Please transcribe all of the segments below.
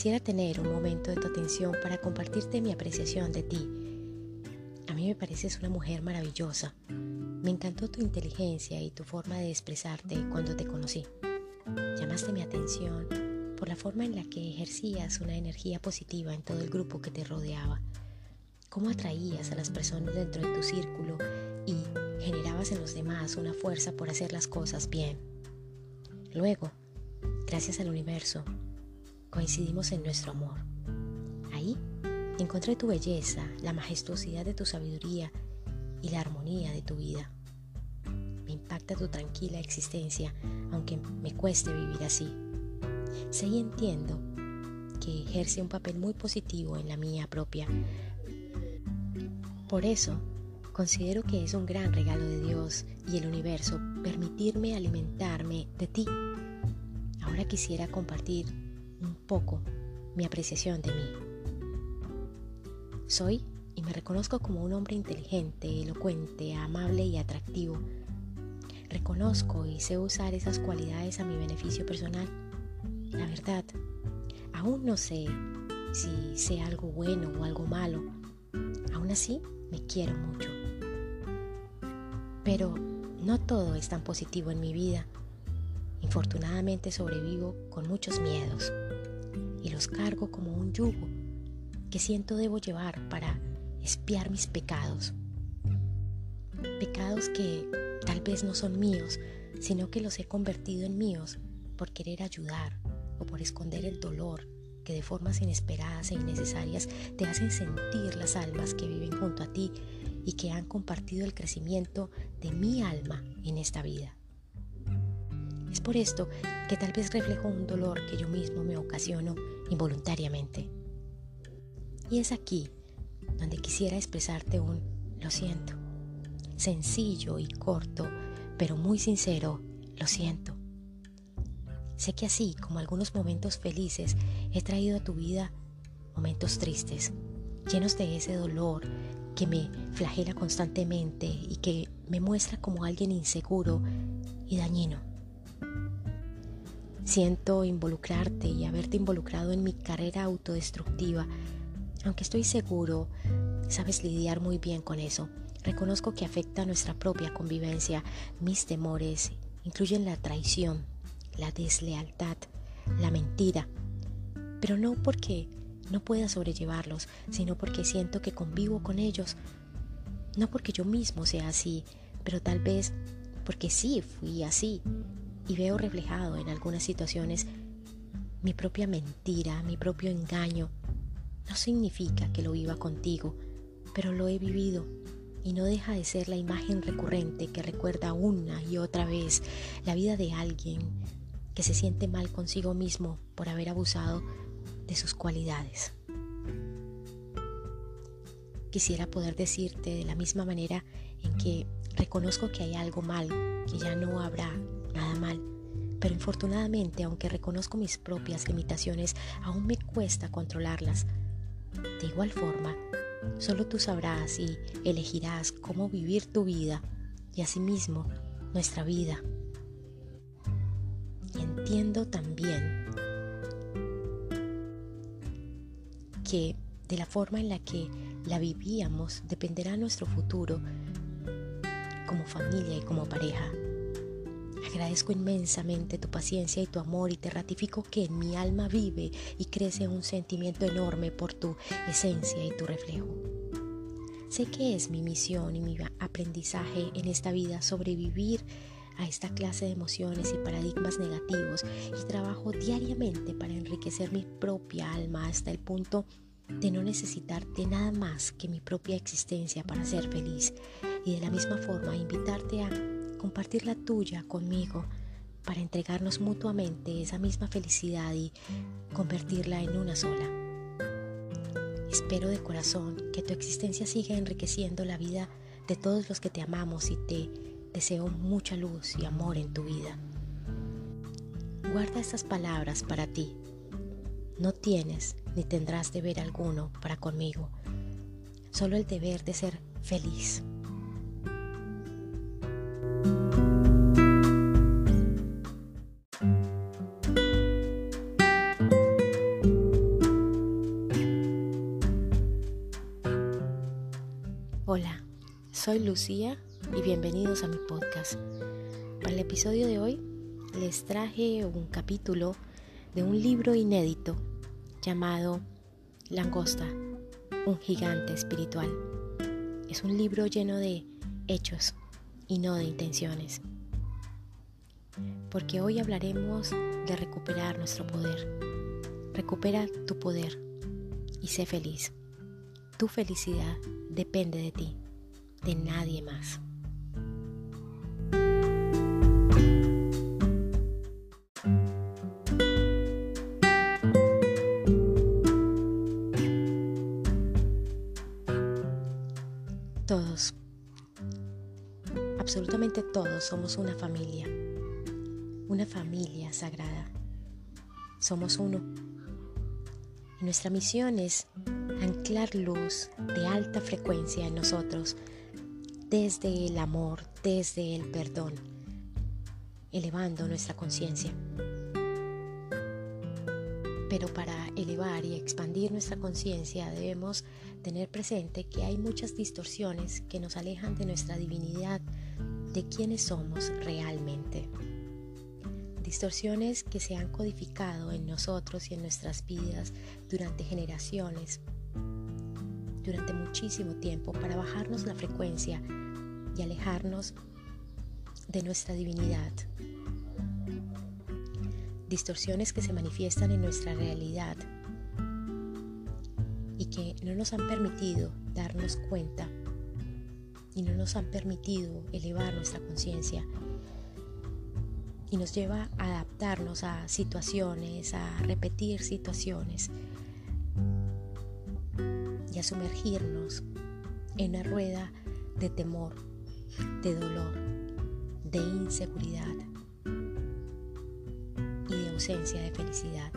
Quisiera tener un momento de tu atención para compartirte mi apreciación de ti. A mí me pareces una mujer maravillosa. Me encantó tu inteligencia y tu forma de expresarte cuando te conocí. Llamaste mi atención por la forma en la que ejercías una energía positiva en todo el grupo que te rodeaba. Cómo atraías a las personas dentro de tu círculo y generabas en los demás una fuerza por hacer las cosas bien. Luego, gracias al universo, coincidimos en nuestro amor. Ahí encontré tu belleza, la majestuosidad de tu sabiduría y la armonía de tu vida. Me impacta tu tranquila existencia, aunque me cueste vivir así. Sé y entiendo que ejerce un papel muy positivo en la mía propia. Por eso, considero que es un gran regalo de Dios y el universo permitirme alimentarme de ti. Ahora quisiera compartir poco mi apreciación de mí. Soy y me reconozco como un hombre inteligente, elocuente, amable y atractivo. Reconozco y sé usar esas cualidades a mi beneficio personal. La verdad, aún no sé si sé algo bueno o algo malo. Aún así, me quiero mucho. Pero no todo es tan positivo en mi vida. Infortunadamente sobrevivo con muchos miedos cargo como un yugo que siento debo llevar para espiar mis pecados. Pecados que tal vez no son míos, sino que los he convertido en míos por querer ayudar o por esconder el dolor que de formas inesperadas e innecesarias te hacen sentir las almas que viven junto a ti y que han compartido el crecimiento de mi alma en esta vida. Es por esto que tal vez reflejo un dolor que yo mismo me ocasiono involuntariamente. Y es aquí donde quisiera expresarte un lo siento. Sencillo y corto, pero muy sincero, lo siento. Sé que así como algunos momentos felices, he traído a tu vida momentos tristes, llenos de ese dolor que me flagela constantemente y que me muestra como alguien inseguro y dañino. Siento involucrarte y haberte involucrado en mi carrera autodestructiva, aunque estoy seguro sabes lidiar muy bien con eso. Reconozco que afecta a nuestra propia convivencia. Mis temores incluyen la traición, la deslealtad, la mentira, pero no porque no pueda sobrellevarlos, sino porque siento que convivo con ellos. No porque yo mismo sea así, pero tal vez porque sí fui así y veo reflejado en algunas situaciones mi propia mentira, mi propio engaño. No significa que lo viva contigo, pero lo he vivido y no deja de ser la imagen recurrente que recuerda una y otra vez la vida de alguien que se siente mal consigo mismo por haber abusado de sus cualidades. Quisiera poder decirte de la misma manera en que reconozco que hay algo mal, que ya no habrá nada mal. Pero infortunadamente, aunque reconozco mis propias limitaciones, aún me cuesta controlarlas. De igual forma, solo tú sabrás y elegirás cómo vivir tu vida y asimismo nuestra vida. Y entiendo también que de la forma en la que la vivíamos dependerá nuestro futuro como familia y como pareja. Agradezco inmensamente tu paciencia y tu amor y te ratifico que en mi alma vive y crece un sentimiento enorme por tu esencia y tu reflejo. Sé que es mi misión y mi aprendizaje en esta vida sobrevivir a esta clase de emociones y paradigmas negativos y trabajo diariamente para enriquecer mi propia alma hasta el punto de no necesitar de nada más que mi propia existencia para ser feliz y de la misma forma invitarte a compartir la tuya conmigo para entregarnos mutuamente esa misma felicidad y convertirla en una sola. Espero de corazón que tu existencia siga enriqueciendo la vida de todos los que te amamos y te deseo mucha luz y amor en tu vida. Guarda estas palabras para ti. No tienes ni tendrás deber alguno para conmigo, solo el deber de ser feliz. Lucía y bienvenidos a mi podcast. Para el episodio de hoy les traje un capítulo de un libro inédito llamado Langosta, un gigante espiritual. Es un libro lleno de hechos y no de intenciones. Porque hoy hablaremos de recuperar nuestro poder. Recupera tu poder y sé feliz. Tu felicidad depende de ti, de nadie más. Todos, absolutamente todos somos una familia, una familia sagrada. Somos uno. Y nuestra misión es anclar luz de alta frecuencia en nosotros desde el amor, desde el perdón, elevando nuestra conciencia. Pero para elevar y expandir nuestra conciencia debemos tener presente que hay muchas distorsiones que nos alejan de nuestra divinidad, de quienes somos realmente. Distorsiones que se han codificado en nosotros y en nuestras vidas durante generaciones, durante muchísimo tiempo para bajarnos la frecuencia y alejarnos de nuestra divinidad. Distorsiones que se manifiestan en nuestra realidad y que no nos han permitido darnos cuenta y no nos han permitido elevar nuestra conciencia y nos lleva a adaptarnos a situaciones, a repetir situaciones a sumergirnos en una rueda de temor, de dolor, de inseguridad y de ausencia de felicidad.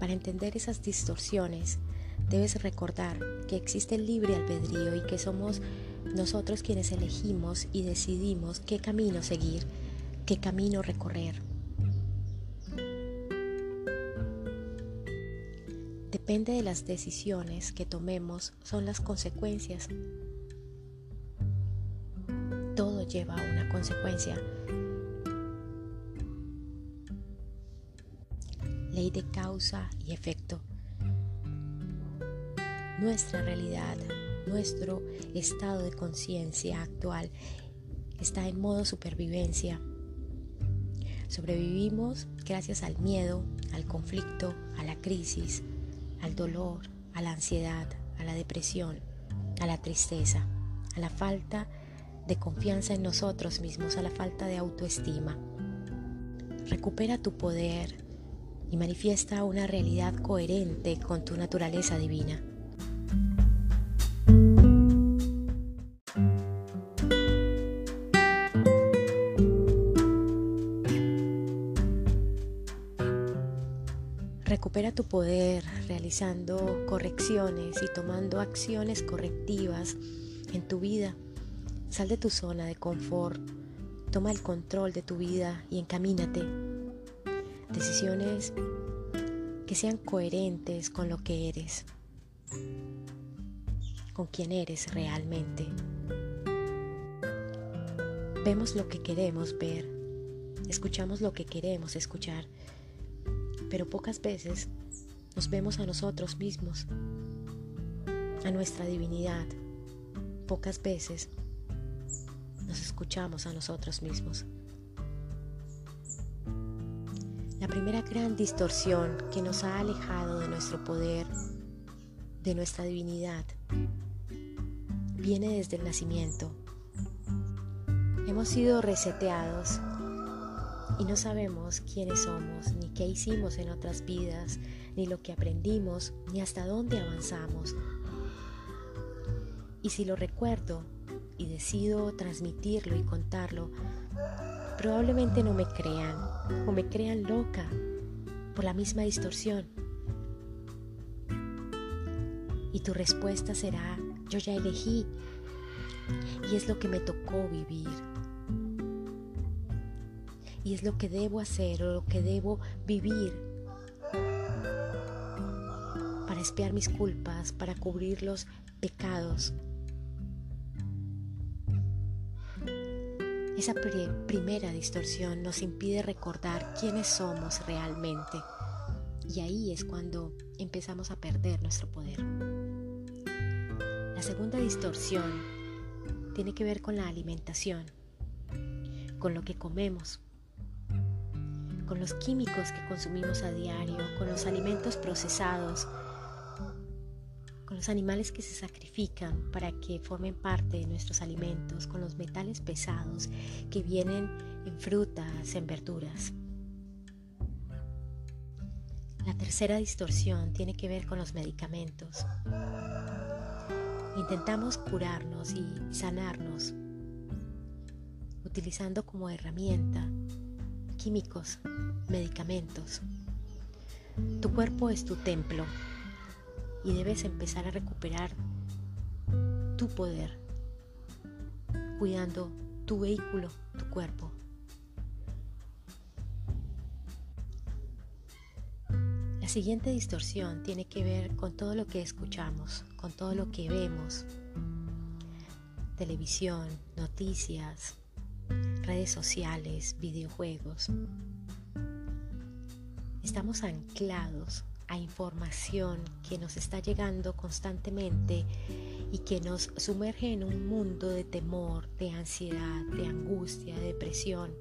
Para entender esas distorsiones, debes recordar que existe el libre albedrío y que somos nosotros quienes elegimos y decidimos qué camino seguir, qué camino recorrer. Depende de las decisiones que tomemos, son las consecuencias. Todo lleva a una consecuencia. Ley de causa y efecto. Nuestra realidad, nuestro estado de conciencia actual está en modo supervivencia. Sobrevivimos gracias al miedo, al conflicto, a la crisis, al dolor, a la ansiedad, a la depresión, a la tristeza, a la falta de confianza en nosotros mismos, a la falta de autoestima. Recupera tu poder y manifiesta una realidad coherente con tu naturaleza divina. Poder realizando correcciones y tomando acciones correctivas en tu vida. Sal de tu zona de confort, toma el control de tu vida y encamínate. Decisiones que sean coherentes con lo que eres, con quien eres realmente. Vemos lo que queremos ver, escuchamos lo que queremos escuchar pero pocas veces nos vemos a nosotros mismos, a nuestra divinidad. Pocas veces nos escuchamos a nosotros mismos. La primera gran distorsión que nos ha alejado de nuestro poder, de nuestra divinidad, viene desde el nacimiento. Hemos sido reseteados y no sabemos quiénes somos, ni qué hicimos en otras vidas, ni lo que aprendimos, ni hasta dónde avanzamos. Y si lo recuerdo y decido transmitirlo y contarlo, probablemente no me crean o me crean loca por la misma distorsión. Y tu respuesta será, yo ya elegí y es lo que me tocó vivir y es lo que debo hacer o lo que debo vivir para espiar mis culpas, para cubrir los pecados. Esa primera distorsión nos impide recordar quiénes somos realmente. Y ahí es cuando empezamos a perder nuestro poder. La segunda distorsión tiene que ver con la alimentación, con lo que comemos, con los químicos que consumimos a diario, con los alimentos procesados, los animales que se sacrifican para que formen parte de nuestros alimentos, con los metales pesados que vienen en frutas, en verduras. La tercera distorsión tiene que ver con los medicamentos. Intentamos curarnos y sanarnos utilizando como herramienta químicos, medicamentos. Tu cuerpo es tu templo y debes empezar a recuperar tu poder, cuidando tu vehículo, tu cuerpo. La siguiente distorsión tiene que ver con todo lo que escuchamos, con todo lo que vemos. Televisión, noticias, redes sociales, videojuegos. Estamos anclados a información que nos está llegando constantemente y que nos sumerge en un mundo de temor, de ansiedad, de angustia, de depresión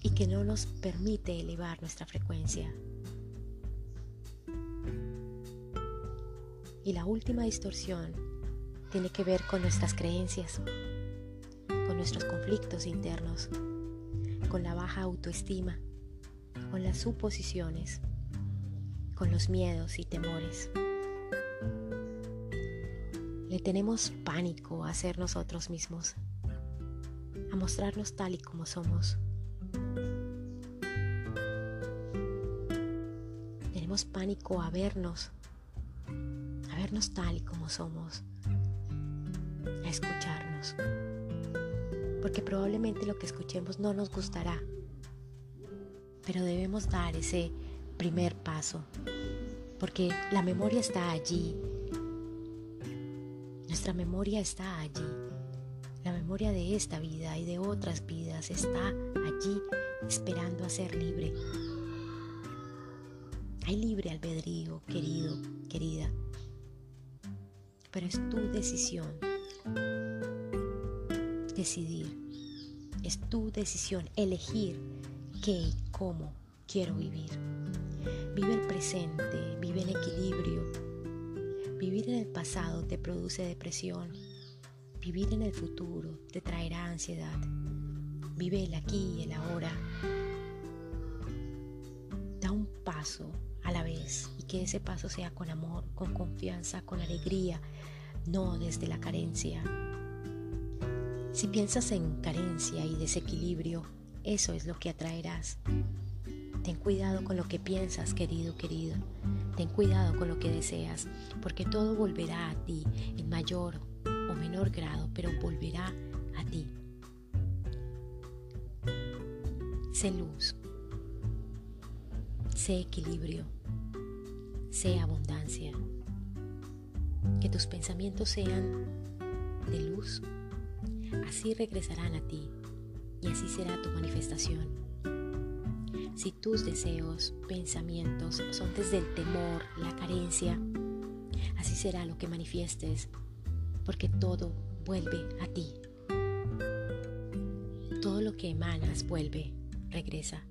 y que no nos permite elevar nuestra frecuencia. Y la última distorsión tiene que ver con nuestras creencias, con nuestros conflictos internos, con la baja autoestima, con las suposiciones, con los miedos y temores. Le tenemos pánico a ser nosotros mismos, a mostrarnos tal y como somos. Tenemos pánico a vernos, a vernos tal y como somos, a escucharnos. Porque probablemente lo que escuchemos no nos gustará, pero debemos dar ese primer paso, porque la memoria está allí. Nuestra memoria está allí. La memoria de esta vida y de otras vidas está allí esperando a ser libre. Hay libre albedrío, querido, querida. Pero es tu decisión decidir. Es tu decisión elegir qué y cómo quiero vivir. Vive el presente, vive en equilibrio. Vivir en el pasado te produce depresión. Vivir en el futuro te traerá ansiedad. Vive el aquí y el ahora. Da un paso a la vez y que ese paso sea con amor, con confianza, con alegría, no desde la carencia. Si piensas en carencia y desequilibrio, eso es lo que atraerás. Ten cuidado con lo que piensas, querido, querido. Ten cuidado con lo que deseas, porque todo volverá a ti en mayor o menor grado, pero volverá a ti. Sé luz, sé equilibrio, sé abundancia. Que tus pensamientos sean de luz, así regresarán a ti y así será tu manifestación. Si tus deseos, pensamientos son desde el temor, la carencia, así será lo que manifiestes, porque todo vuelve a ti. Todo lo que emanas vuelve, regresa.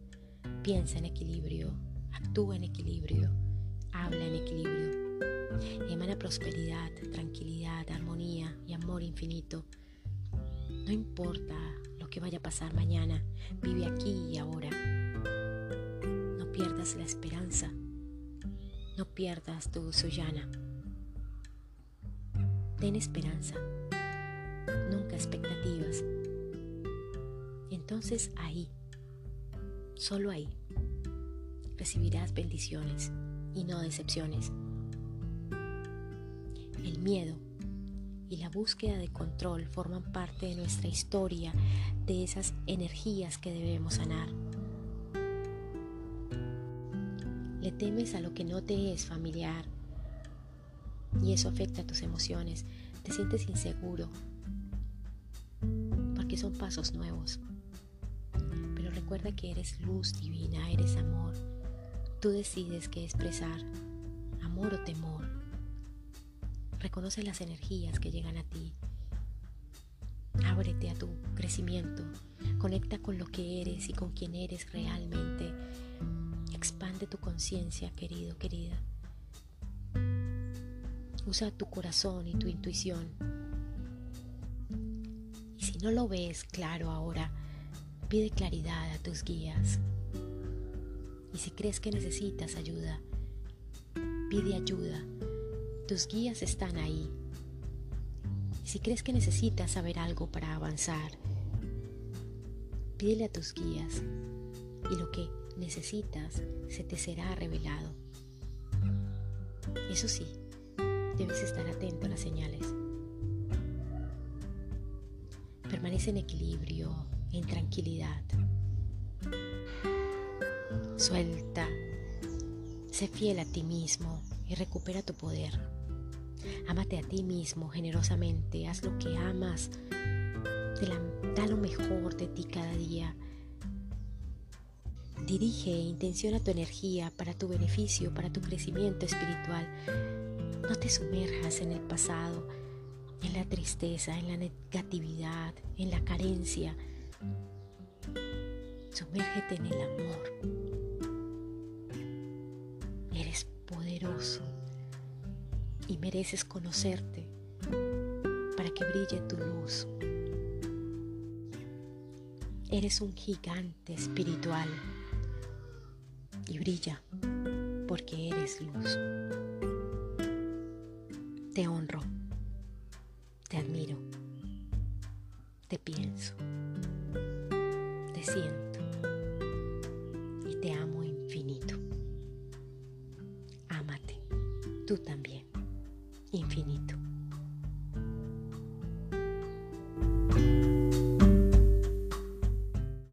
Piensa en equilibrio, actúa en equilibrio, habla en equilibrio. Emana prosperidad, tranquilidad, armonía y amor infinito. No importa que vaya a pasar mañana. Vive aquí y ahora. No pierdas la esperanza. No pierdas tu Suyana. Ten esperanza. Nunca expectativas. Entonces ahí, solo ahí, recibirás bendiciones y no decepciones. El miedo y la búsqueda de control forman parte de nuestra historia, de esas energías que debemos sanar. Le temes a lo que no te es familiar y eso afecta tus emociones. Te sientes inseguro porque son pasos nuevos. Pero recuerda que eres luz divina, eres amor. Tú decides qué expresar, amor o temor. Reconoce las energías que llegan a ti. Ábrete a tu crecimiento. Conecta con lo que eres y con quien eres realmente. Expande tu conciencia, querido, querida. Usa tu corazón y tu intuición. Y si no lo ves claro ahora, pide claridad a tus guías. Y si crees que necesitas ayuda, pide ayuda. Tus guías están ahí. Si crees que necesitas saber algo para avanzar, pídele a tus guías y lo que necesitas se te será revelado. Eso sí, debes estar atento a las señales. Permanece en equilibrio, en tranquilidad. Suelta, sé fiel a ti mismo y recupera tu poder. Ámate a ti mismo generosamente, haz lo que amas, da lo mejor de ti cada día. Dirige e intenciona tu energía para tu beneficio, para tu crecimiento espiritual. No te sumerjas en el pasado, en la tristeza, en la negatividad, en la carencia. Sumérgete en el amor. Eres poderoso y mereces conocerte para que brille tu luz. Eres un gigante espiritual y brilla porque eres luz. Te honro, te admiro, te pienso, te siento